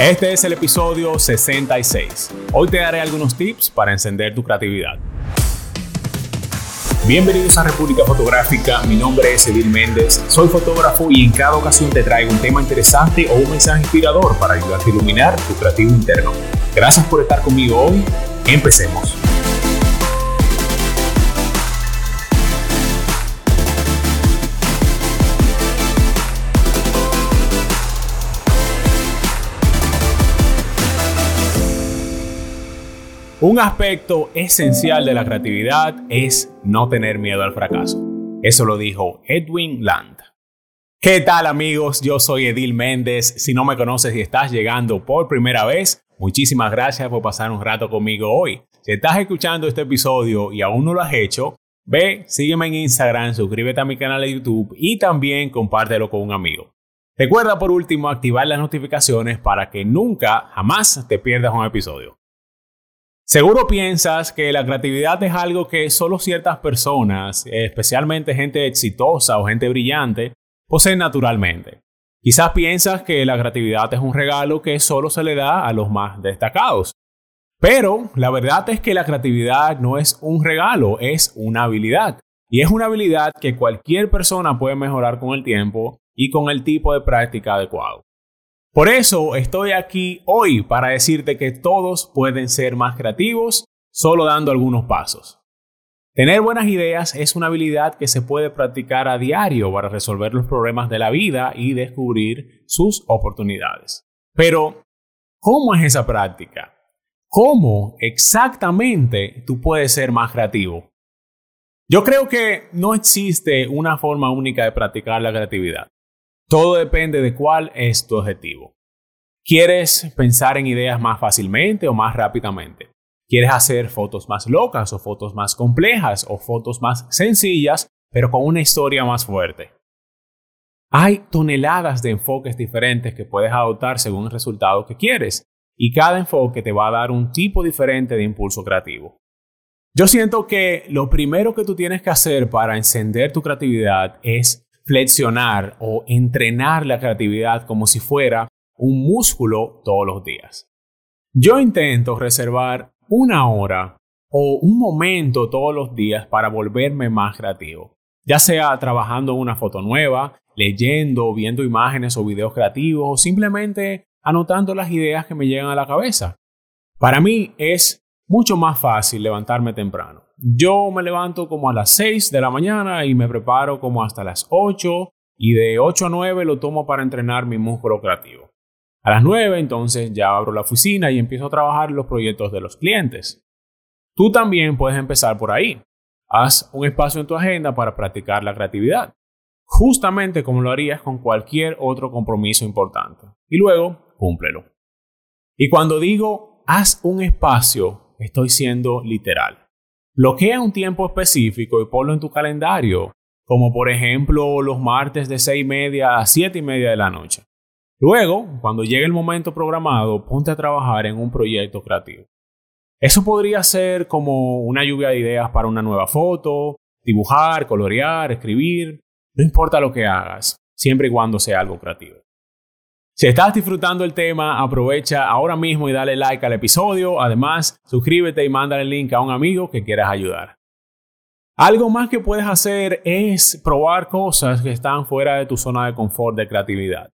Este es el episodio 66. Hoy te daré algunos tips para encender tu creatividad. Bienvenidos a República Fotográfica, mi nombre es Edil Méndez, soy fotógrafo y en cada ocasión te traigo un tema interesante o un mensaje inspirador para ayudarte a iluminar tu creativo interno. Gracias por estar conmigo hoy, empecemos. Un aspecto esencial de la creatividad es no tener miedo al fracaso. Eso lo dijo Edwin Land. ¿Qué tal amigos? Yo soy Edil Méndez. Si no me conoces y estás llegando por primera vez, muchísimas gracias por pasar un rato conmigo hoy. Si estás escuchando este episodio y aún no lo has hecho, ve, sígueme en Instagram, suscríbete a mi canal de YouTube y también compártelo con un amigo. Recuerda por último activar las notificaciones para que nunca, jamás te pierdas un episodio. Seguro piensas que la creatividad es algo que solo ciertas personas, especialmente gente exitosa o gente brillante, poseen naturalmente. Quizás piensas que la creatividad es un regalo que solo se le da a los más destacados. Pero la verdad es que la creatividad no es un regalo, es una habilidad. Y es una habilidad que cualquier persona puede mejorar con el tiempo y con el tipo de práctica adecuado. Por eso estoy aquí hoy para decirte que todos pueden ser más creativos solo dando algunos pasos. Tener buenas ideas es una habilidad que se puede practicar a diario para resolver los problemas de la vida y descubrir sus oportunidades. Pero, ¿cómo es esa práctica? ¿Cómo exactamente tú puedes ser más creativo? Yo creo que no existe una forma única de practicar la creatividad. Todo depende de cuál es tu objetivo. ¿Quieres pensar en ideas más fácilmente o más rápidamente? ¿Quieres hacer fotos más locas o fotos más complejas o fotos más sencillas, pero con una historia más fuerte? Hay toneladas de enfoques diferentes que puedes adoptar según el resultado que quieres, y cada enfoque te va a dar un tipo diferente de impulso creativo. Yo siento que lo primero que tú tienes que hacer para encender tu creatividad es flexionar o entrenar la creatividad como si fuera un músculo todos los días. Yo intento reservar una hora o un momento todos los días para volverme más creativo, ya sea trabajando una foto nueva, leyendo, viendo imágenes o videos creativos o simplemente anotando las ideas que me llegan a la cabeza. Para mí es mucho más fácil levantarme temprano. Yo me levanto como a las 6 de la mañana y me preparo como hasta las 8 y de 8 a 9 lo tomo para entrenar mi músculo creativo. A las 9 entonces ya abro la oficina y empiezo a trabajar los proyectos de los clientes. Tú también puedes empezar por ahí. Haz un espacio en tu agenda para practicar la creatividad, justamente como lo harías con cualquier otro compromiso importante. Y luego, cúmplelo. Y cuando digo haz un espacio, estoy siendo literal. Bloquea un tiempo específico y ponlo en tu calendario, como por ejemplo los martes de 6 y media a 7 y media de la noche. Luego, cuando llegue el momento programado, ponte a trabajar en un proyecto creativo. Eso podría ser como una lluvia de ideas para una nueva foto, dibujar, colorear, escribir, no importa lo que hagas, siempre y cuando sea algo creativo. Si estás disfrutando el tema, aprovecha ahora mismo y dale like al episodio. Además, suscríbete y mándale el link a un amigo que quieras ayudar. Algo más que puedes hacer es probar cosas que están fuera de tu zona de confort de creatividad.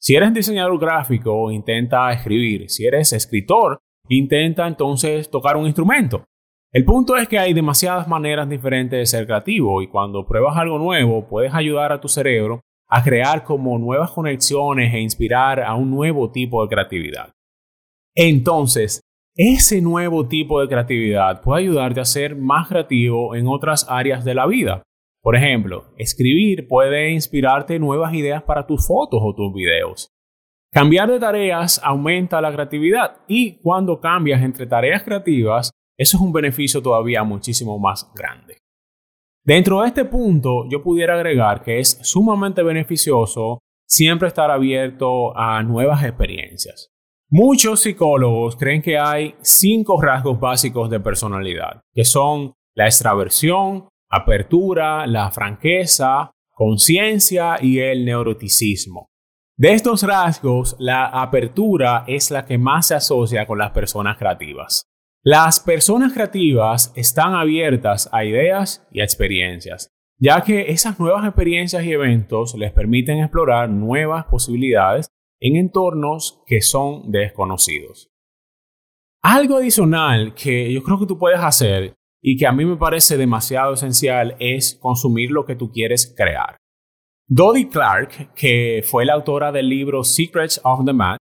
Si eres diseñador gráfico, intenta escribir. Si eres escritor, intenta entonces tocar un instrumento. El punto es que hay demasiadas maneras diferentes de ser creativo y cuando pruebas algo nuevo puedes ayudar a tu cerebro a crear como nuevas conexiones e inspirar a un nuevo tipo de creatividad. Entonces, ese nuevo tipo de creatividad puede ayudarte a ser más creativo en otras áreas de la vida. Por ejemplo, escribir puede inspirarte nuevas ideas para tus fotos o tus videos. Cambiar de tareas aumenta la creatividad y cuando cambias entre tareas creativas, eso es un beneficio todavía muchísimo más grande. Dentro de este punto, yo pudiera agregar que es sumamente beneficioso siempre estar abierto a nuevas experiencias. Muchos psicólogos creen que hay cinco rasgos básicos de personalidad, que son la extraversión, apertura, la franqueza, conciencia y el neuroticismo. De estos rasgos, la apertura es la que más se asocia con las personas creativas. Las personas creativas están abiertas a ideas y a experiencias, ya que esas nuevas experiencias y eventos les permiten explorar nuevas posibilidades en entornos que son desconocidos. Algo adicional que yo creo que tú puedes hacer y que a mí me parece demasiado esencial es consumir lo que tú quieres crear. Dodie Clark, que fue la autora del libro Secrets of the Mad,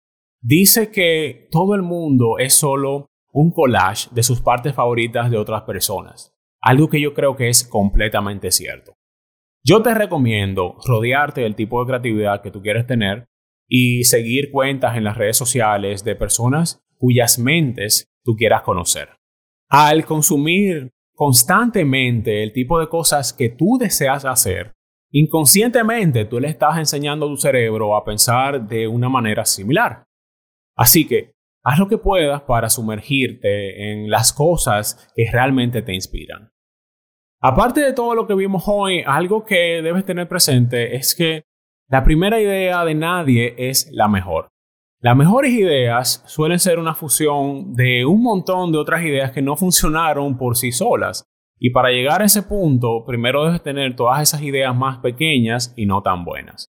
dice que todo el mundo es solo un collage de sus partes favoritas de otras personas, algo que yo creo que es completamente cierto. Yo te recomiendo rodearte del tipo de creatividad que tú quieres tener y seguir cuentas en las redes sociales de personas cuyas mentes tú quieras conocer. Al consumir constantemente el tipo de cosas que tú deseas hacer, inconscientemente tú le estás enseñando a tu cerebro a pensar de una manera similar. Así que haz lo que puedas para sumergirte en las cosas que realmente te inspiran. Aparte de todo lo que vimos hoy, algo que debes tener presente es que la primera idea de nadie es la mejor. Las mejores ideas suelen ser una fusión de un montón de otras ideas que no funcionaron por sí solas. Y para llegar a ese punto, primero debes tener todas esas ideas más pequeñas y no tan buenas.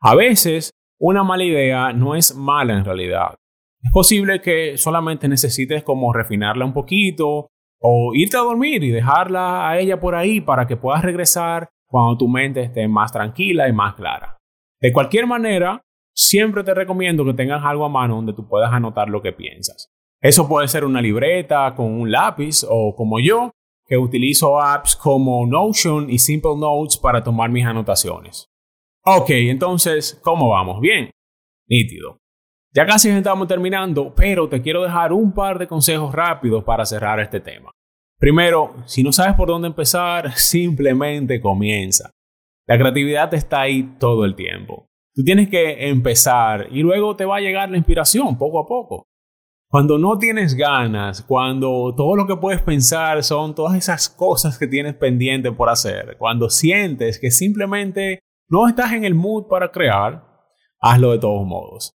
A veces, una mala idea no es mala en realidad. Es posible que solamente necesites como refinarla un poquito o irte a dormir y dejarla a ella por ahí para que puedas regresar cuando tu mente esté más tranquila y más clara. De cualquier manera, siempre te recomiendo que tengas algo a mano donde tú puedas anotar lo que piensas. Eso puede ser una libreta con un lápiz o como yo, que utilizo apps como Notion y Simple Notes para tomar mis anotaciones. Ok, entonces, ¿cómo vamos? Bien, nítido. Ya casi estamos terminando, pero te quiero dejar un par de consejos rápidos para cerrar este tema. Primero, si no sabes por dónde empezar, simplemente comienza. La creatividad está ahí todo el tiempo. Tú tienes que empezar y luego te va a llegar la inspiración poco a poco. Cuando no tienes ganas, cuando todo lo que puedes pensar son todas esas cosas que tienes pendiente por hacer, cuando sientes que simplemente no estás en el mood para crear, hazlo de todos modos.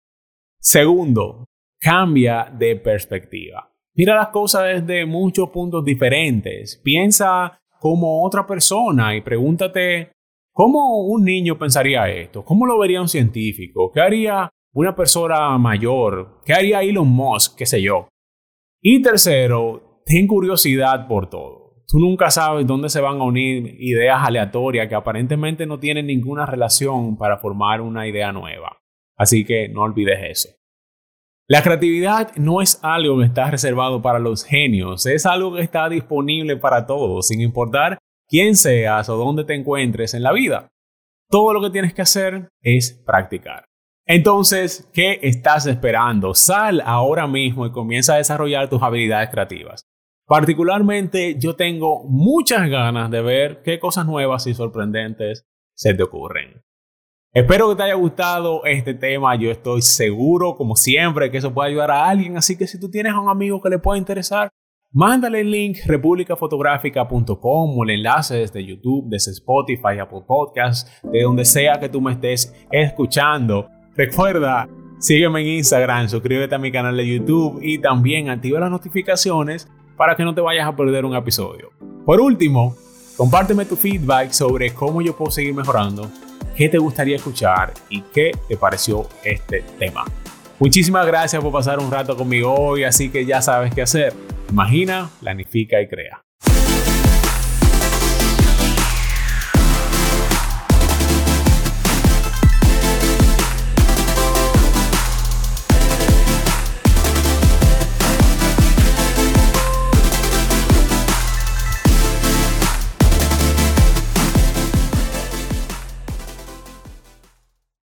Segundo, cambia de perspectiva. Mira las cosas desde muchos puntos diferentes. Piensa como otra persona y pregúntate ¿Cómo un niño pensaría esto? ¿Cómo lo vería un científico? ¿Qué haría una persona mayor? ¿Qué haría Elon Musk? ¿Qué sé yo? Y tercero, ten curiosidad por todo. Tú nunca sabes dónde se van a unir ideas aleatorias que aparentemente no tienen ninguna relación para formar una idea nueva. Así que no olvides eso. La creatividad no es algo que está reservado para los genios, es algo que está disponible para todos, sin importar quién seas o dónde te encuentres en la vida. Todo lo que tienes que hacer es practicar. Entonces, ¿qué estás esperando? Sal ahora mismo y comienza a desarrollar tus habilidades creativas. Particularmente, yo tengo muchas ganas de ver qué cosas nuevas y sorprendentes se te ocurren. Espero que te haya gustado este tema. Yo estoy seguro, como siempre, que eso puede ayudar a alguien. Así que si tú tienes a un amigo que le pueda interesar, Mándale el link republicafotográfica.com o el enlace desde YouTube, desde Spotify, Apple Podcasts, de donde sea que tú me estés escuchando. Recuerda, sígueme en Instagram, suscríbete a mi canal de YouTube y también activa las notificaciones para que no te vayas a perder un episodio. Por último, compárteme tu feedback sobre cómo yo puedo seguir mejorando, qué te gustaría escuchar y qué te pareció este tema. Muchísimas gracias por pasar un rato conmigo hoy, así que ya sabes qué hacer Imagina, planifica y crea.